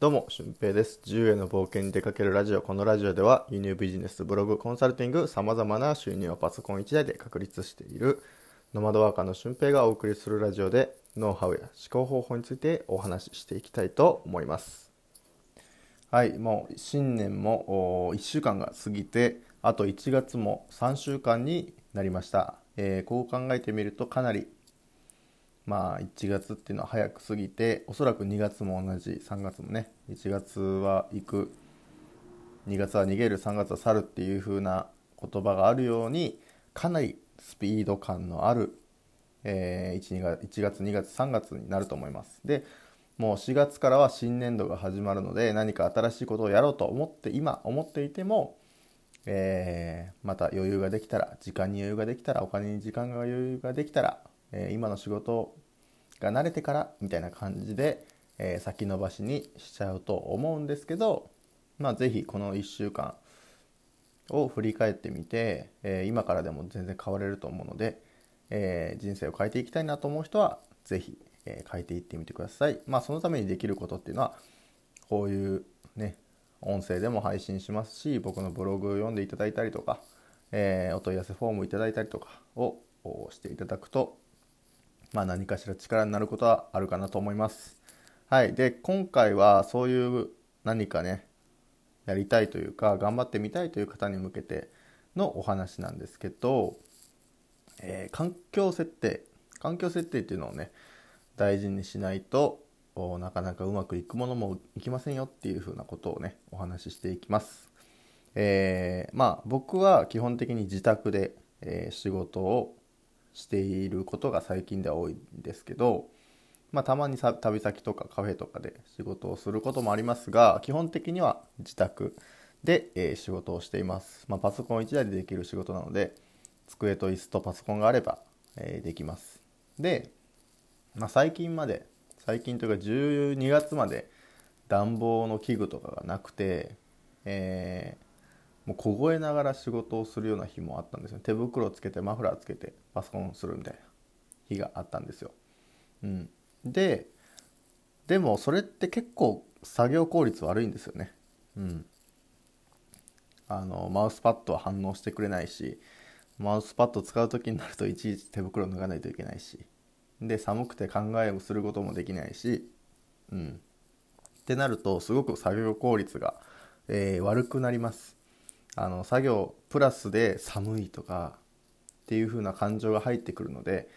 どうも、俊平です。自由への冒険に出かけるラジオ。このラジオでは、輸入ビジネス、ブログ、コンサルティング、様々な収入をパソコン1台で確立している、ノマドワーカーの俊平がお送りするラジオで、ノウハウや思考方法についてお話ししていきたいと思います。はい、もう新年も1週間が過ぎて、あと1月も3週間になりました。えーこう考えてみるとかなりまあ1月っていうのは早く過ぎておそらく2月も同じ3月もね1月は行く2月は逃げる3月は去るっていう風な言葉があるようにかなりスピード感のある、えー 1, 月1月2月3月になると思います。でもう4月からは新年度が始まるので何か新しいことをやろうと思って今思っていてもえーまた余裕ができたら時間に余裕ができたらお金に時間が余裕ができたら、え今の仕事が慣れてからみたいな感じで、え先延ばしにしちゃうと思うんですけどまあ是非この1週間を振り返ってみて、え今からでも全然変われると思うので、え人生を変えていきたいなと思う人は是非、えー変えていってみてください。まあそのためにできることっていうのはこういうね音声でも配信しますし僕のブログを読んでいただいたりとか、えお問い合わせフォームいただいたりとかをしていただくと、まあ、何かしら力になることはあるかなと思います。はい、で今回はそういう何かねやりたいというか頑張ってみたいという方に向けてのお話なんですけど、えー環境設定環境設定っていうのをね大事にしないとなかなかうまくいくものもいきませんよっていうふうなことをねお話ししていきます。えーまあ僕は基本的に自宅で、えー仕事をしていることが最近では多いんですけど、まあ、たまに旅先とかカフェとかで仕事をすることもありますが基本的には自宅で、えー仕事をしています、まあ、パソコン1台でできる仕事なので机と椅子とパソコンがあれば、えーできます。で、まあ、最近まで最近というか12月まで暖房の器具とかがなくて、えーもう凍えながら仕事をするような日もあったんですよ。手袋をつけてマフラーつけてパソコンをするみたいな日があったんですよ、うん、ででもそれって結構作業効率悪いんですよね。うん。あのマウスパッドは反応してくれないしマウスパッド使う時になるといちいち手袋脱がないといけないしで寒くて考えをすることもできないしうん。ってなるとすごく作業効率が、えー悪くなります。あの作業プラスで寒いとかっていう風な感情が入ってくるので、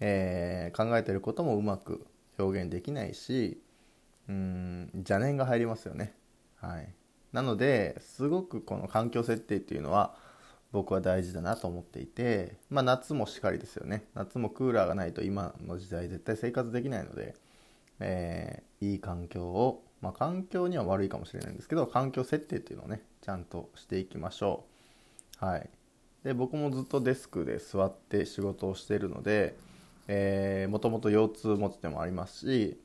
えー考えてることもうまく表現できないしうん邪念が入りますよね。はい。なのですごくこの環境設定っていうのは僕は大事だなと思っていてまあ夏もしかりですよね。夏もクーラーがないと今の時代絶対生活できないので、えーいい環境をまあ環境には悪いかもしれないんですけど環境設定っていうのをねちゃんとしていきましょう。はい。で僕もずっとデスクで座って仕事をしているのでもともと腰痛持ちでもありますし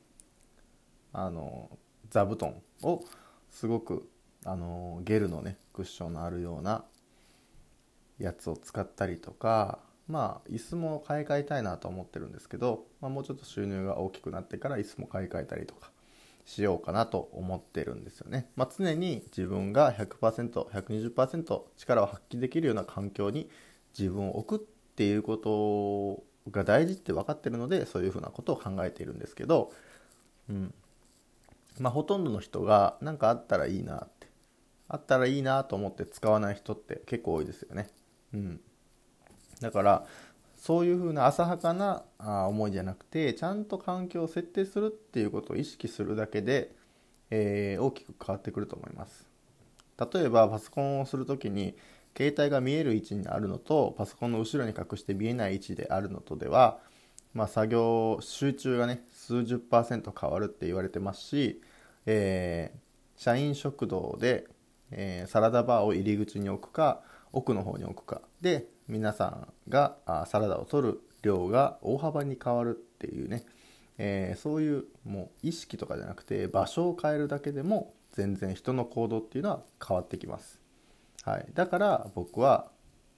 あの座布団をすごくあのゲルのねクッションのあるようなやつを使ったりとかまあ椅子も買い替えたいなと思ってるんですけど、まあ、もうちょっと収入が大きくなってから椅子も買い替えたりとかしようかなと思ってるんですよね、まあ、常に自分が 100%120% 力を発揮できるような環境に自分を置くっていうことが大事って分かってるのでそういうふうなことを考えているんですけど、うん。まあ、ほとんどの人が何かあったらいいなってあったらいいなと思って使わない人って結構多いですよね。うん、だからそういうふうな浅はかなあ思いじゃなくてちゃんと環境を設定するっていうことを意識するだけで、えー大きく変わってくると思います。例えばパソコンをするときに携帯が見える位置にあるのとパソコンの後ろに隠して見えない位置であるのとでは、まあ、作業集中がね数十パーセント変わるって言われてますし、えー社員食堂で、えーサラダバーを入り口に置くか奥の方に置くかで皆さんがサラダを取る量が大幅に変わるっていうね、えーそういうもう意識とかじゃなくて場所を変えるだけでも全然人の行動っていうのは変わってきます、はい、だから僕は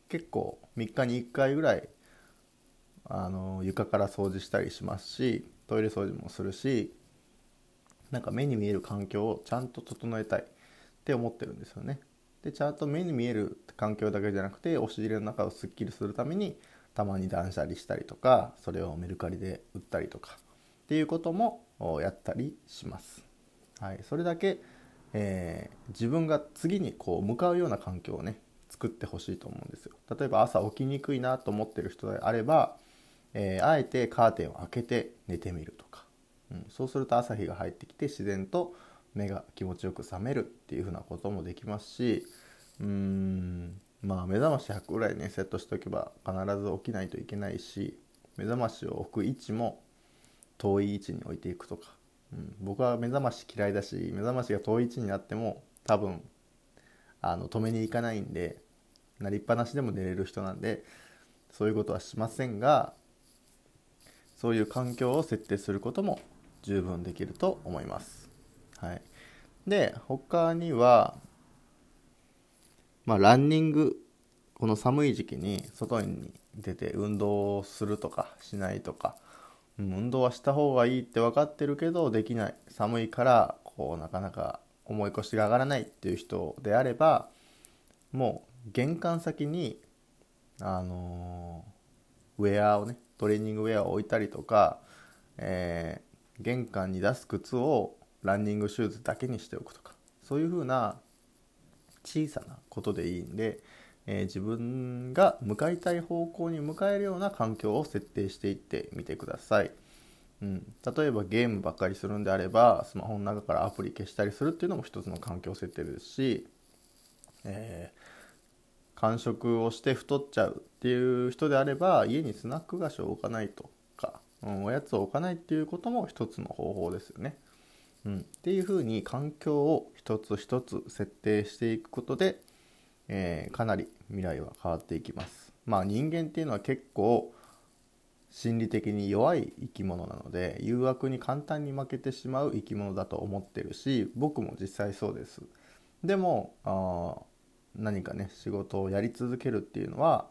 結構3日に1回ぐらいあの床から掃除したりしますしトイレ掃除もするしなんか目に見える環境をちゃんと整えたいって思ってるんですよね。でちゃんと目に見える環境だけじゃなくて押し入れの中をすっきりするためにたまに断捨離したりとかそれをメルカリで売ったりとかっていうこともやったりします。はい、それだけ、えー、自分が次にこう向かうような環境をね作ってほしいと思うんですよ。例えば朝起きにくいなと思ってる人であれば、えー、あえてカーテンを開けて寝てみるとか、うん、そうすると朝日が入ってきて自然と目が気持ちよく覚めるっていうふうなこともできますしうーんまあ目覚まし100ぐらいねセットしておけば必ず起きないといけないし目覚ましを置く位置も遠い位置に置いていくとか、うん、僕は目覚まし嫌いだし目覚ましが遠い位置になっても多分あの止めに行かないんでなりっぱなしでも寝れる人なんでそういうことはしませんがそういう環境を設定することも十分できると思います。はい、で他には、まあ、ランニングこの寒い時期に外に出て運動するとかしないとか、運動はした方がいいって分かってるけどできない。寒いからこうなかなか重い腰が上がらないっていう人であればもう玄関先にあのー、ウェアをねトレーニングウェアを置いたりとか、えー、玄関に出す靴をランニングシューズだけにしておくとかそういうふうな小さなことでいいんで、えー、自分が向かいたい方向に向かえるような環境を設定していってみてください。うん、例えばゲームばっかりするんであればスマホの中からアプリ消したりするっていうのも一つの環境設定ですし、えー、間食をして太っちゃうっていう人であれば家にスナック菓子を置かないとか、うん、おやつを置かないっていうことも一つの方法ですよね。うん、っていうふうに環境を一つ一つ設定していくことで、えー、かなり未来は変わっていきます。まあ人間っていうのは結構心理的に弱い生き物なので誘惑に簡単に負けてしまう生き物だと思ってるし僕も実際そうです。でもあ何かね仕事をやり続けるっていうのは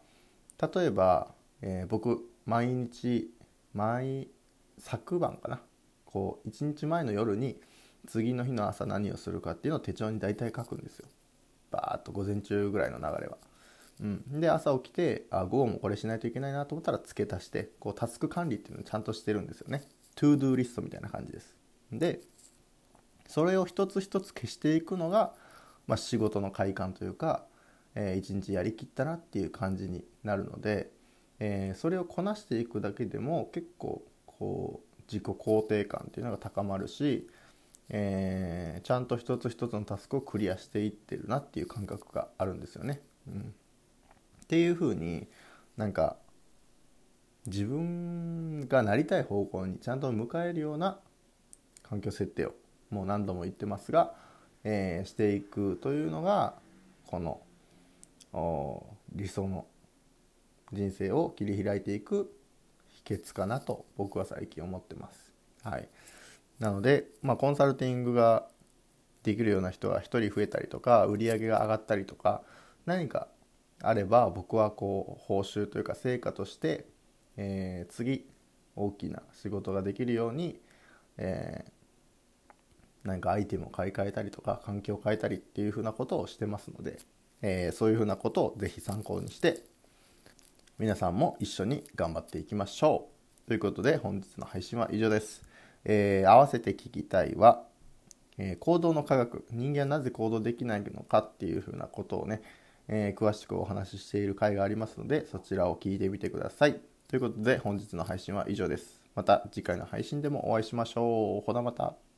例えば、えー、僕毎日毎昨晩かなこう1日前の夜に次の日の朝何をするかっていうのを手帳に大体書くんですよバーッと午前中ぐらいの流れは。うん、で朝起きてあ午後もこれしないといけないなと思ったら付け足してこうタスク管理っていうのをちゃんとしてるんですよね。 ToDo リストみたいな感じです。でそれを一つ一つ消していくのが、まあ、仕事の快感というか、えー、一日やりきったなっていう感じになるので、えー、それをこなしていくだけでも結構こう自己肯定感っていうのが高まるし、えー、ちゃんと一つ一つのタスクをクリアしていってるなっていう感覚があるんですよね。うん、っていうふうになんか自分がなりたい方向にちゃんと迎えるような環境設定をもう何度も言ってますが、えー、していくというのがこの理想の人生を切り開いていく秘訣かなと僕は最近思ってます。はい、なので、まあ、コンサルティングができるような人は1人増えたりとか売り上げが上がったりとか何かあれば僕はこう報酬というか成果として、えー、次大きな仕事ができるように、えー、何かアイテムを買い替えたりとか環境を変えたりっていうふうなことをしてますので、えー、そういうふうなことをぜひ参考にして皆さんも一緒に頑張っていきましょう。ということで本日の配信は以上です。えー、合わせて聞きたいは、えー、行動の科学、人間はなぜ行動できないのかっていうふうなことをね、えー、詳しくお話ししている回がありますので、そちらを聞いてみてください。ということで本日の配信は以上です。また次回の配信でもお会いしましょう。ほなまた。